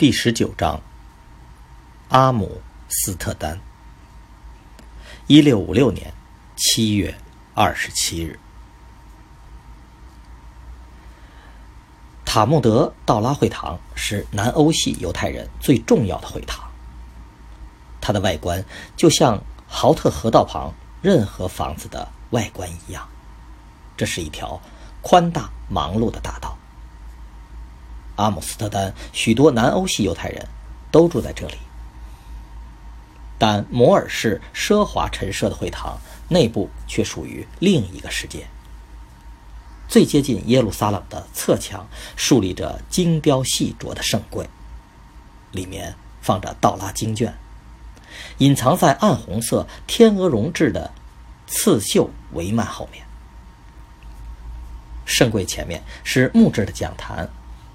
第十九章，阿姆斯特丹，一六五六年七月二十七日，塔木德道拉会堂是南欧系犹太人最重要的会堂。它的外观就像豪特河道旁任何房子的外观一样，这是一条宽大忙碌的大道。阿姆斯特丹许多南欧系犹太人都住在这里，但摩尔市奢华陈设的会堂内部却属于另一个世界。最接近耶路撒冷的侧墙竖立着精雕细琢的圣柜，里面放着道拉经卷，隐藏在暗红色天鹅绒制的刺绣帷幔后面。圣柜前面是木质的讲坛。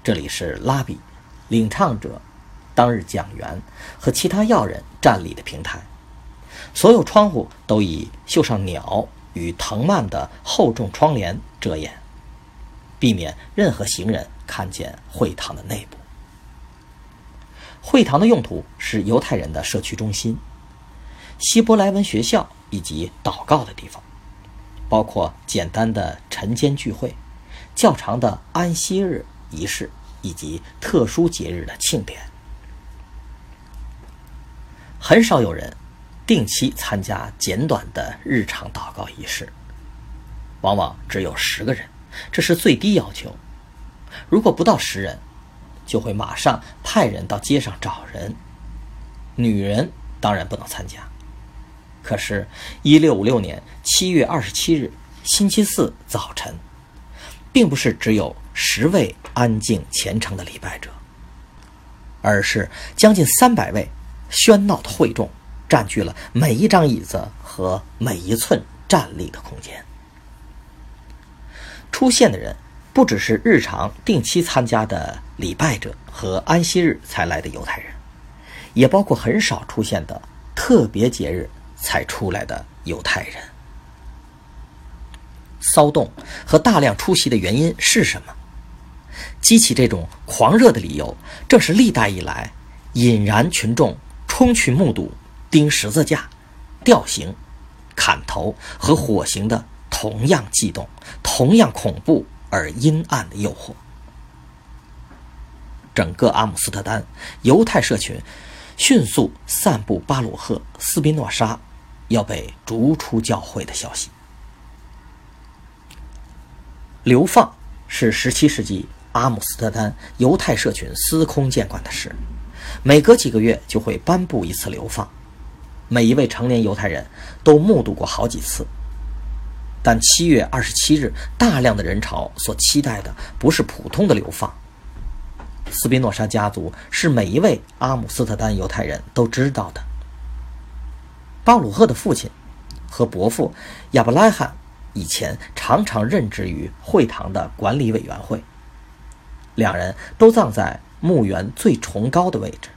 这里是拉比、领唱者、当日讲员和其他要人站立的平台。所有窗户都以绣上鸟与藤蔓的厚重窗帘遮掩，避免任何行人看见会堂的内部。会堂的用途是犹太人的社区中心、希伯来文学校以及祷告的地方，包括简单的晨间聚会、较长的安息日。仪式以及特殊节日的庆典，很少有人定期参加简短的日常祷告仪式，往往只有十个人，这是最低要求。如果不到十人，就会马上派人到街上找人。女人当然不能参加。可是，一六五六年七月二十七日星期四早晨，并不是只有十位。安静虔诚的礼拜者，而是将近三百位喧闹的会众，占据了每一张椅子和每一寸站立的空间。出现的人不只是日常定期参加的礼拜者和安息日才来的犹太人，也包括很少出现的特别节日才出来的犹太人。骚动和大量出席的原因是什么？激起这种狂热的理由，正是历代以来引燃群众冲去目睹钉十字架、吊刑、砍头和火刑的同样悸动、同样恐怖而阴暗的诱惑。整个阿姆斯特丹犹太社群迅速散布巴鲁赫·斯宾诺莎要被逐出教会的消息。流放是17世纪。阿姆斯特丹犹太社群司空见惯的事，每隔几个月就会颁布一次流放，每一位成年犹太人都目睹过好几次。但七月二十七日，大量的人潮所期待的不是普通的流放。斯宾诺莎家族是每一位阿姆斯特丹犹太人都知道的。巴鲁赫的父亲和伯父亚伯拉罕以前常常任职于会堂的管理委员会。两人都葬在墓园最崇高的位置，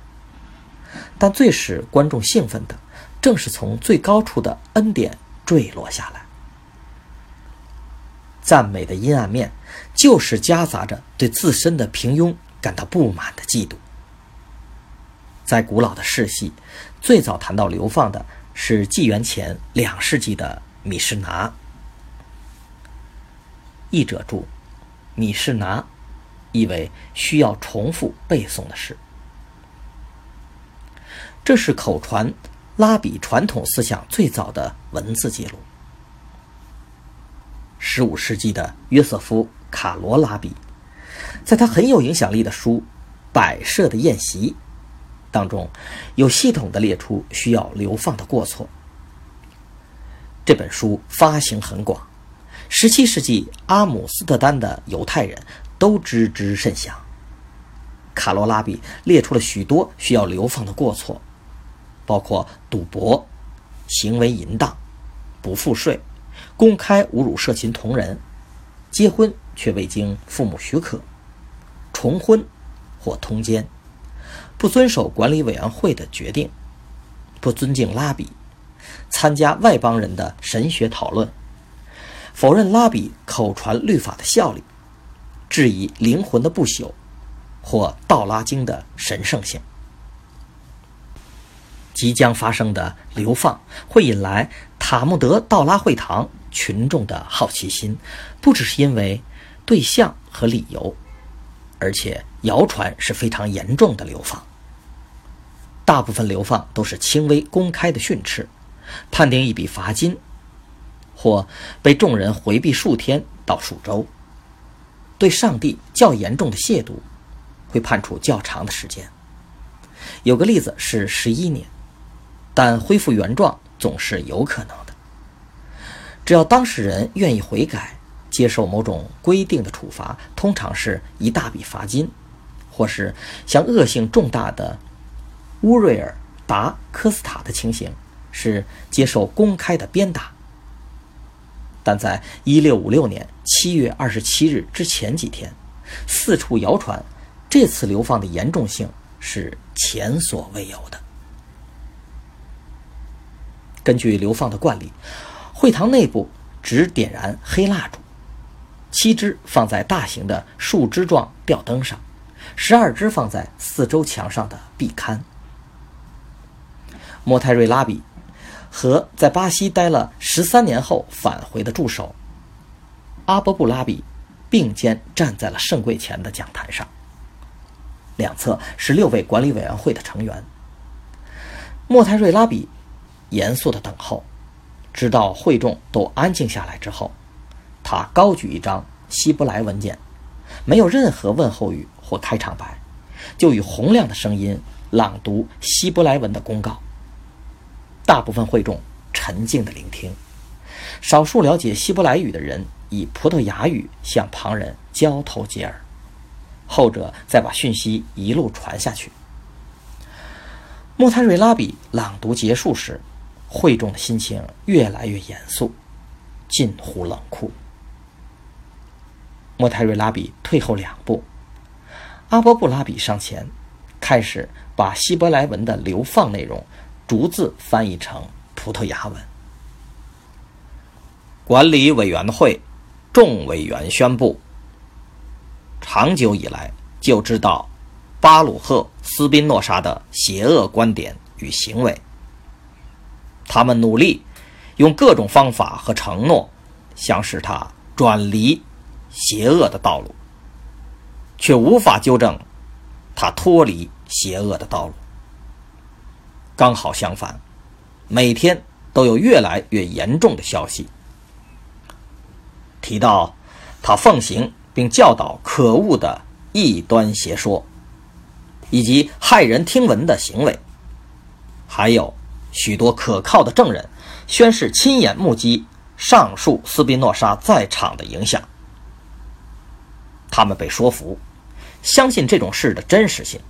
但最使观众兴奋的，正是从最高处的恩典坠落下来。赞美的阴暗面，就是夹杂着对自身的平庸感到不满的嫉妒。在古老的世系，最早谈到流放的是纪元前两世纪的米士拿。译者注：米士拿。意为需要重复背诵的事。这是口传拉比传统思想最早的文字记录。十五世纪的约瑟夫·卡罗拉比，在他很有影响力的书《摆设的宴席》当中，有系统的列出需要流放的过错。这本书发行很广，17世纪阿姆斯特丹的犹太人都知之甚详。卡罗拉比列出了许多需要流放的过错，包括赌博、行为淫荡、不付税、公开侮辱社情同人、结婚却未经父母许可、重婚或通奸、不遵守管理委员会的决定、不尊敬拉比、参加外邦人的神学讨论、否认拉比口传律法的效力、质疑灵魂的不朽。或《道拉经》的神圣性，即将发生的流放会引来塔木德道拉会堂群众的好奇心，不只是因为对象和理由，而且谣传是非常严重的流放。大部分流放都是轻微公开的训斥，判定一笔罚金，或被众人回避数天到数周，对上帝较严重的亵渎。会判处较长的时间。有个例子是十一年，但恢复原状总是有可能的。只要当事人愿意悔改，接受某种规定的处罚，通常是一大笔罚金，或是像恶性重大的乌瑞尔达科斯塔的情形，是接受公开的鞭打。但在一六五六年七月二十七日之前几天，四处谣传。这次流放的严重性是前所未有的。根据流放的惯例，会堂内部只点燃黑蜡烛，七支放在大型的树枝状吊灯上，十二支放在四周墙上的壁龛。莫泰瑞拉比和在巴西待了十三年后返回的助手阿波布拉比并肩站在了圣柜前的讲台上。两侧是六位管理委员会的成员。莫泰瑞拉比严肃地等候，直到会众都安静下来之后，他高举一张希伯来文件，没有任何问候语或开场白，就以洪亮的声音朗读希伯来文的公告。大部分会众沉静地聆听，少数了解希伯来语的人以葡萄牙语向旁人交头接耳。后者再把讯息一路传下去。莫泰瑞拉比朗读结束时，会众的心情越来越严肃，近乎冷酷。莫泰瑞拉比退后两步，阿波布拉比上前，开始把希伯来文的流放内容逐字翻译成葡萄牙文。管理委员会众委员宣布。长久以来就知道巴鲁赫·斯宾诺莎的邪恶观点与行为。他们努力用各种方法和承诺，想使他转离邪恶的道路，却无法纠正他脱离邪恶的道路。刚好相反，每天都有越来越严重的消息提到他奉行。并教导可恶的异端邪说，以及骇人听闻的行为，还有许多可靠的证人宣誓亲眼目击上述斯宾诺莎在场的影响。他们被说服，相信这种事的真实性。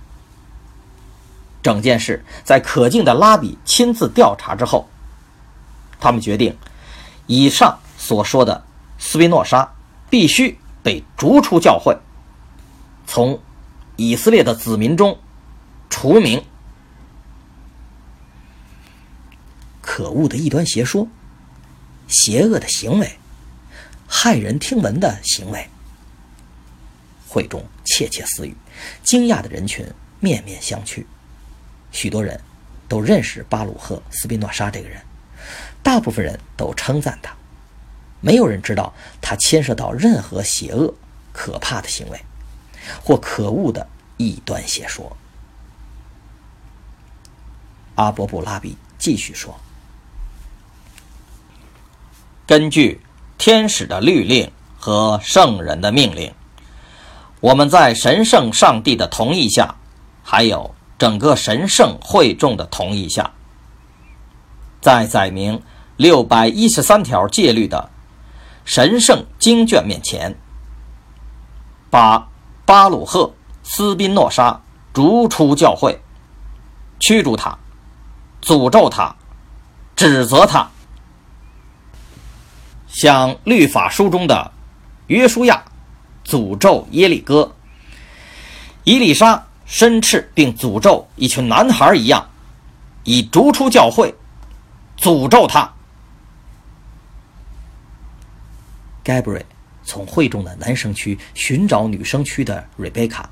整件事在可敬的拉比亲自调查之后，他们决定，以上所说的斯宾诺莎必须。被逐出教会，从以色列的子民中除名。可恶的异端邪说，邪恶的行为，骇人听闻的行为。会中窃窃私语，惊讶的人群面面相觑。许多人都认识巴鲁赫·斯宾诺莎这个人，大部分人都称赞他。没有人知道他牵涉到任何邪恶、可怕的行为，或可恶的异端邪说。阿伯布拉比继续说：“根据天使的律令和圣人的命令，我们在神圣上帝的同意下，还有整个神圣会众的同意下，在载明。”六百一十三条戒律的神圣经卷面前，把巴鲁赫·斯宾诺莎逐出教会，驱逐他，诅咒他，指责他，像律法书中的约书亚诅咒耶利哥、伊丽莎申斥并诅咒一群男孩一样，以逐出教会，诅咒他。盖布瑞从会众的男生区寻找女生区的瑞贝卡，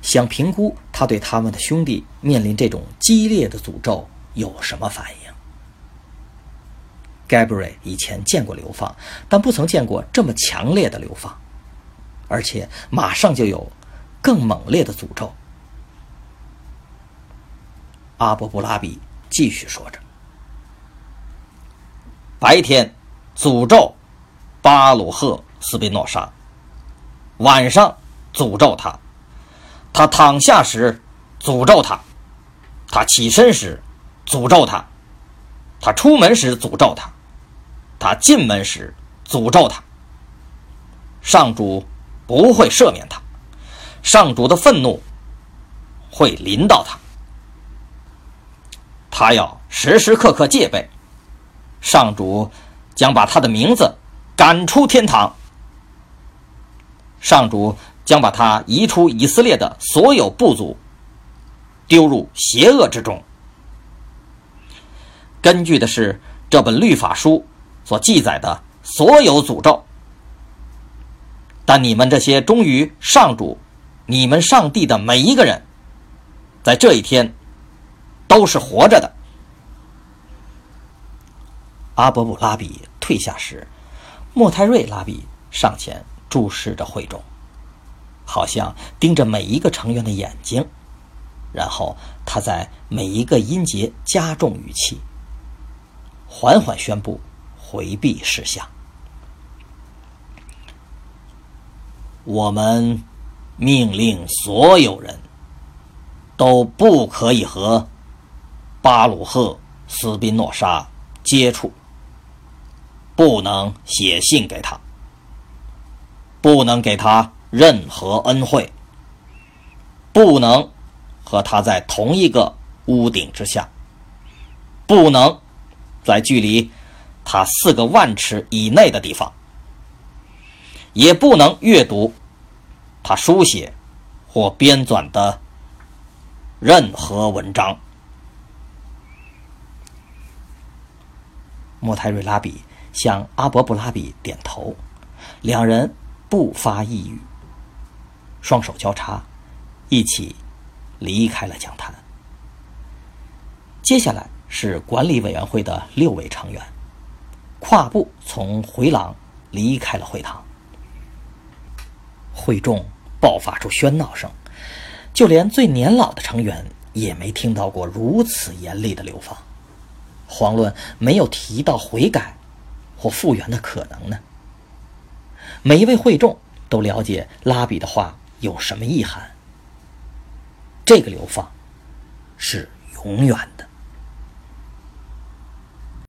想评估他对他们的兄弟面临这种激烈的诅咒有什么反应。盖布瑞以前见过流放，但不曾见过这么强烈的流放，而且马上就有更猛烈的诅咒。阿布布拉比继续说着：“白天诅咒。”巴鲁赫·斯宾诺莎，晚上诅咒他；他躺下时诅咒他；他起身时诅咒他；他出门时诅咒他；他进门时诅咒他。上主不会赦免他，上主的愤怒会临到他，他要时时刻刻戒备。上主将把他的名字。赶出天堂，上主将把他移出以色列的所有部族，丢入邪恶之中。根据的是这本律法书所记载的所有诅咒，但你们这些忠于上主、你们上帝的每一个人，在这一天都是活着的。阿伯布拉比退下时。莫泰瑞拉比上前注视着会众，好像盯着每一个成员的眼睛，然后他在每一个音节加重语气，缓缓宣布回避事项。我们命令所有人都不可以和巴鲁赫·斯宾诺莎接触。不能写信给他，不能给他任何恩惠，不能和他在同一个屋顶之下，不能在距离他四个万尺以内的地方，也不能阅读他书写或编纂的任何文章。莫泰瑞拉比。向阿伯布拉比点头，两人不发一语，双手交叉，一起离开了讲坛。接下来是管理委员会的六位成员，跨步从回廊离开了会堂。会众爆发出喧闹声，就连最年老的成员也没听到过如此严厉的流放，遑论没有提到悔改。或复原的可能呢？每一位会众都了解拉比的话有什么意涵。这个流放是永远的。